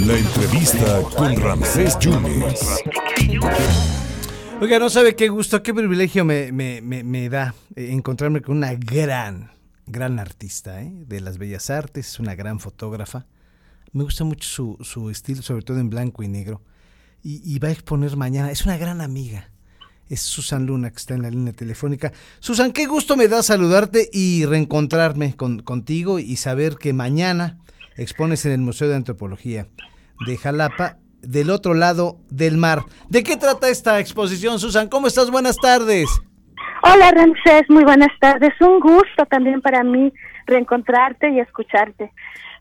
La entrevista con Ramsés Yunes. Oiga, no sabe qué gusto, qué privilegio me, me, me, da eh, encontrarme con una gran, gran artista ¿eh? de las bellas artes, es una gran fotógrafa. Me gusta mucho su, su estilo, sobre todo en blanco y negro. Y va a exponer mañana, es una gran amiga. Es Susan Luna, que está en la línea telefónica. Susan, qué gusto me da saludarte y reencontrarme con, contigo y saber que mañana expones en el Museo de Antropología de Jalapa, del otro lado del mar. ¿De qué trata esta exposición, Susan? ¿Cómo estás? Buenas tardes. Hola Ramsés, muy buenas tardes. Un gusto también para mí reencontrarte y escucharte.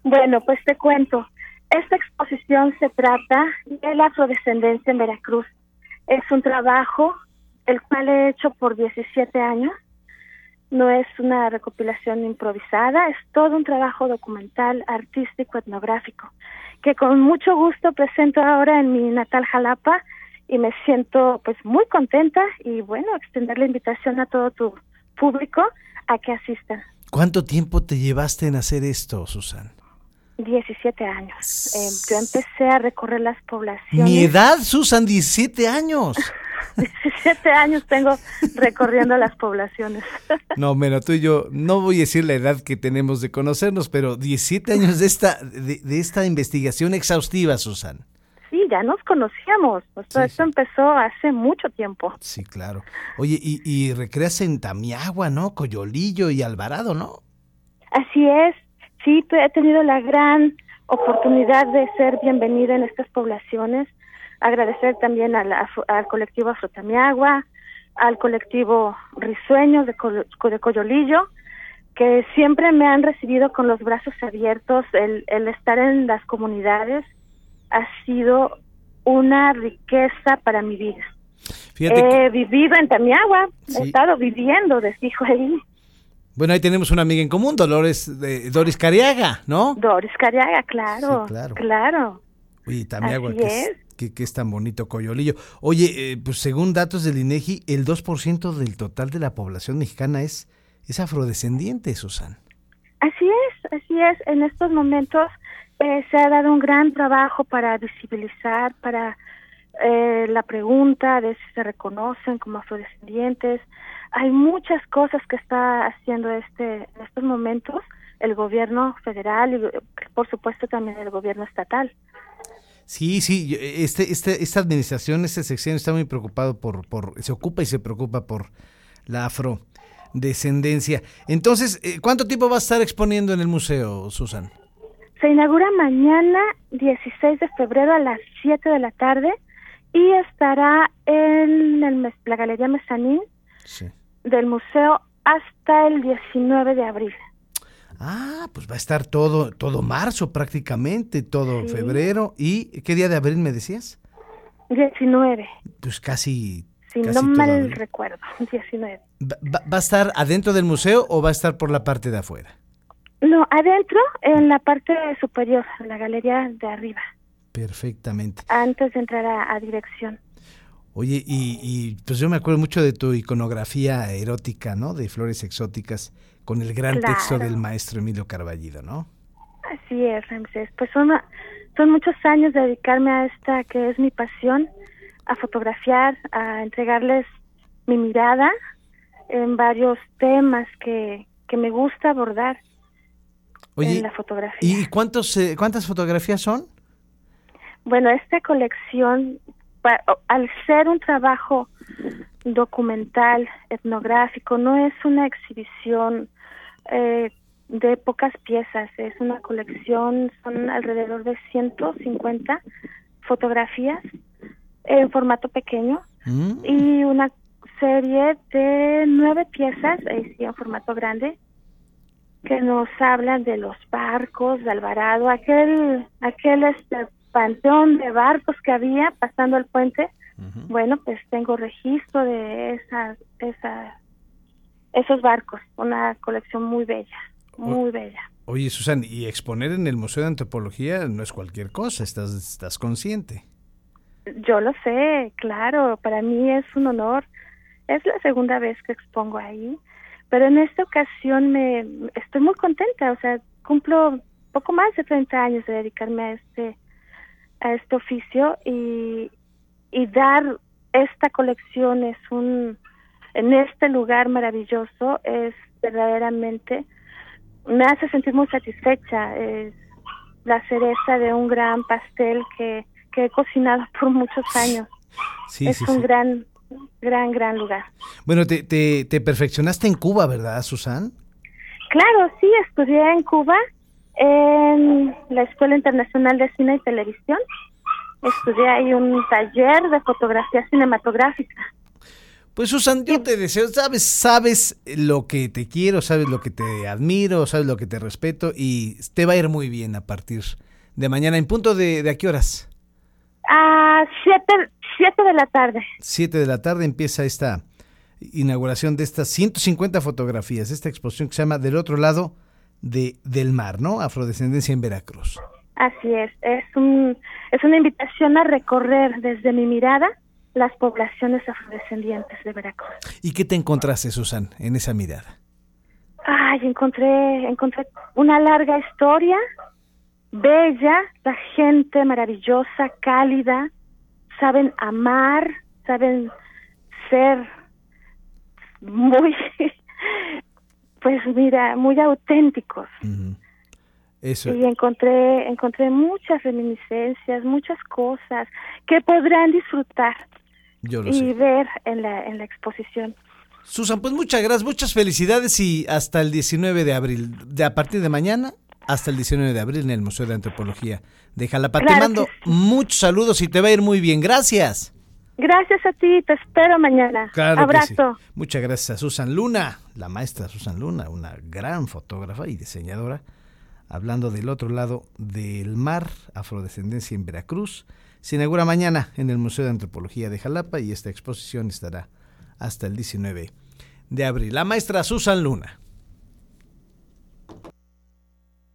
Bueno, pues te cuento. Esta exposición se trata de la afrodescendencia en Veracruz. Es un trabajo el cual he hecho por 17 años. No es una recopilación improvisada, es todo un trabajo documental, artístico, etnográfico, que con mucho gusto presento ahora en mi natal Jalapa y me siento pues muy contenta y bueno, extender la invitación a todo tu público a que asistan. ¿Cuánto tiempo te llevaste en hacer esto, Susan? 17 años. Eh, yo empecé a recorrer las poblaciones. Mi edad, Susan, 17 años. 17 años tengo recorriendo las poblaciones. No, pero tú y yo, no voy a decir la edad que tenemos de conocernos, pero 17 años de esta, de, de esta investigación exhaustiva, Susan. Sí, ya nos conocíamos. O sea, Sí, esto sí. empezó hace mucho tiempo. Sí, claro. Oye, y, y recreas en Tamiagua, ¿no? Coyolillo y Alvarado, ¿no? Así es. Sí, he tenido la gran oportunidad de ser bienvenida en estas poblaciones. Agradecer también a la- al colectivo Afrotamiagua, al colectivo Risueños de, de Coyolillo, que siempre me han recibido con los brazos abiertos. El, el estar en las comunidades ha sido una riqueza para mi vida. Fíjate He vivido en Tamiagua, Sí. he estado viviendo de fijo ahí. bueno, ahí tenemos una amiga en común, Dolores, de, Doris Cariaga, ¿no? Doris Cariaga, claro, Sí, claro. claro. Oye, Tamiagua, Así que es. Que, que es tan bonito Coyolillo. Oye, eh, pues según datos del INEGI, el 2% del total de la población mexicana es, es afrodescendiente, Susan. Así es, así es. En estos momentos eh, se ha dado un gran trabajo para visibilizar, para eh, la pregunta de si se reconocen como afrodescendientes. Hay muchas cosas que está haciendo este en estos momentos el gobierno federal y por supuesto también el gobierno estatal. Sí, sí, este, este, esta administración, este sexenio está muy preocupado por, por, se ocupa y se preocupa por la afrodescendencia. Entonces, eh, ¿cuánto tiempo va a estar exponiendo en el museo, Susan? Se inaugura mañana 16 de febrero a las 7 de la tarde y estará en el la Galería Mezanín Sí. del museo hasta el 19 de abril. Ah, pues va a estar todo, todo marzo prácticamente, todo Sí. febrero. ¿Y qué día de abril me decías? 19, Pues casi. si casi no mal abril. recuerdo, 19. ¿Va, va- va a estar adentro del museo o va a estar por la parte de afuera? No, adentro, en la parte superior, en la galería de arriba, Perfectamente. antes de entrar a, a dirección. Oye, y, y, pues yo me acuerdo mucho de tu iconografía erótica, ¿no? De flores exóticas, con el gran Claro. texto del maestro Emilio Carballido, ¿no? Así es, Ramsés. Pues son, son muchos años de dedicarme a esta que es mi pasión, a fotografiar, a entregarles mi mirada en varios temas que, que me gusta abordar Oye, en la fotografía. ¿y cuántos, eh, cuántas fotografías son? Bueno, esta colección, al ser un trabajo documental, etnográfico, no es una exhibición eh, de pocas piezas, es una colección, son alrededor de 150 fotografías en formato pequeño ¿Mm? y una serie de nueve piezas, ahí sí, en formato grande, que nos hablan de los barcos de Alvarado, aquel, aquel este panteón de barcos que había pasando el puente. Bueno, pues tengo registro de esas, esas, esos barcos, una colección muy bella, muy bella. Oye, Susan, y exponer en el Museo de Antropología no es cualquier cosa, estás, estás consciente. Yo lo sé, claro, para mí es un honor. Es la segunda vez que expongo ahí, pero en esta ocasión me estoy muy contenta, o sea, cumplo poco más de 30 años de dedicarme a este, a este oficio y, y dar esta colección es un, en este lugar maravilloso es verdaderamente, me hace sentir muy satisfecha, es la cereza de un gran pastel que, que he cocinado por muchos años. Sí, es sí, un sí. gran, gran, gran lugar. Bueno, te, te, te perfeccionaste en Cuba, ¿verdad, Susan? Claro, sí, estudié en Cuba en la Escuela Internacional de Cine y Televisión. Estudié ahí un taller de fotografía cinematográfica. Pues Susan, yo te deseo, sabes, sabes lo que te quiero, sabes lo que te admiro, sabes lo que te respeto y te va a ir muy bien a partir de mañana. ¿En punto de, de a qué horas? A siete, siete de la tarde. 7 de la tarde empieza esta inauguración de estas 150 fotografías, esta exposición que se llama Del otro lado de, del mar, ¿no? Afrodescendencia en Veracruz. Así es, es, un, es una invitación a recorrer desde mi mirada las poblaciones afrodescendientes de Veracruz. ¿Y qué te encontraste, Susan, en esa mirada? Ay, encontré, encontré una larga historia, bella, la gente maravillosa, cálida, saben amar, saben ser muy, pues mira, muy auténticos. Ujú. Eso. Y encontré, encontré muchas reminiscencias, muchas cosas que podrán disfrutar Yo lo y sé. ver en la, en la exposición. Susan, pues muchas gracias, muchas felicidades y hasta el 19 de abril, de a partir de mañana hasta el 19 de abril en el Museo de Antropología de Jalapa. te Claro mando que sí. muchos saludos y te va a ir muy bien. Gracias. Gracias a ti, te espero mañana. Claro Abrazo. sí. Muchas gracias a Susan Luna, la maestra Susan Luna, una gran fotógrafa y diseñadora, hablando del otro lado del mar, afrodescendencia en Veracruz. Se inaugura mañana en el Museo de Antropología de Jalapa y esta exposición estará hasta el 19 de abril. La maestra Susan Luna.